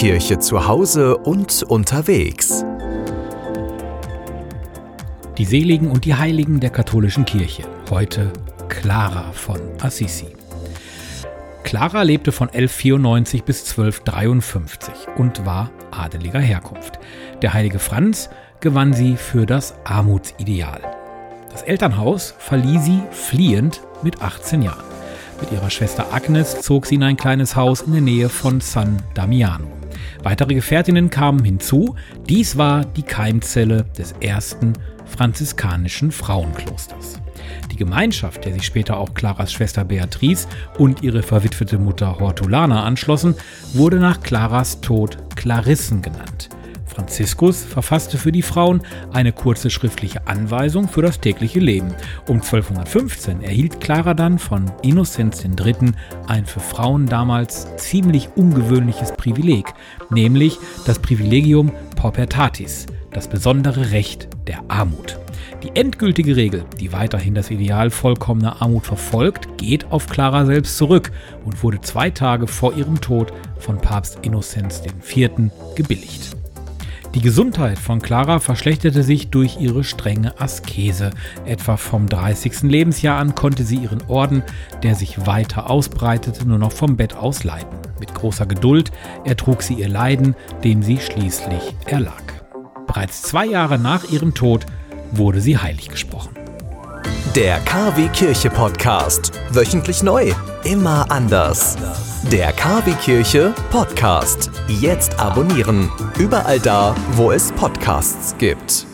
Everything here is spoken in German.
Kirche zu Hause und unterwegs. Die Seligen und die Heiligen der katholischen Kirche. Heute Clara von Assisi. Clara lebte von 1194 bis 1253 und war adeliger Herkunft. Der heilige Franz gewann sie für das Armutsideal. Das Elternhaus verlieh sie fliehend mit 18 Jahren. Mit ihrer Schwester Agnes zog sie in ein kleines Haus in der Nähe von San Damiano. Weitere Gefährtinnen kamen hinzu. Dies war die Keimzelle des ersten franziskanischen Frauenklosters. Die Gemeinschaft, der sich später auch Claras Schwester Beatrice und ihre verwitwete Mutter Hortulana anschlossen, wurde nach Claras Tod Clarissen genannt. Franziskus verfasste für die Frauen eine kurze schriftliche Anweisung für das tägliche Leben. Um 1215 erhielt Clara dann von Innozenz III. ein für Frauen damals ziemlich ungewöhnliches Privileg, nämlich das Privilegium Paupertatis, das besondere Recht der Armut. Die endgültige Regel, die weiterhin das Ideal vollkommener Armut verfolgt, geht auf Clara selbst zurück und wurde zwei Tage vor ihrem Tod von Papst Innozenz IV. gebilligt. Die Gesundheit von Clara verschlechterte sich durch ihre strenge Askese. Etwa vom 30. Lebensjahr an konnte sie ihren Orden, der sich weiter ausbreitete, nur noch vom Bett aus leiten. Mit großer Geduld ertrug sie ihr Leiden, dem sie schließlich erlag. Bereits zwei Jahre nach ihrem Tod wurde sie heilig gesprochen. Der KW Kirche Podcast. Wöchentlich neu. Immer anders. Der KW Kirche Podcast. Jetzt abonnieren. Überall da, wo es Podcasts gibt.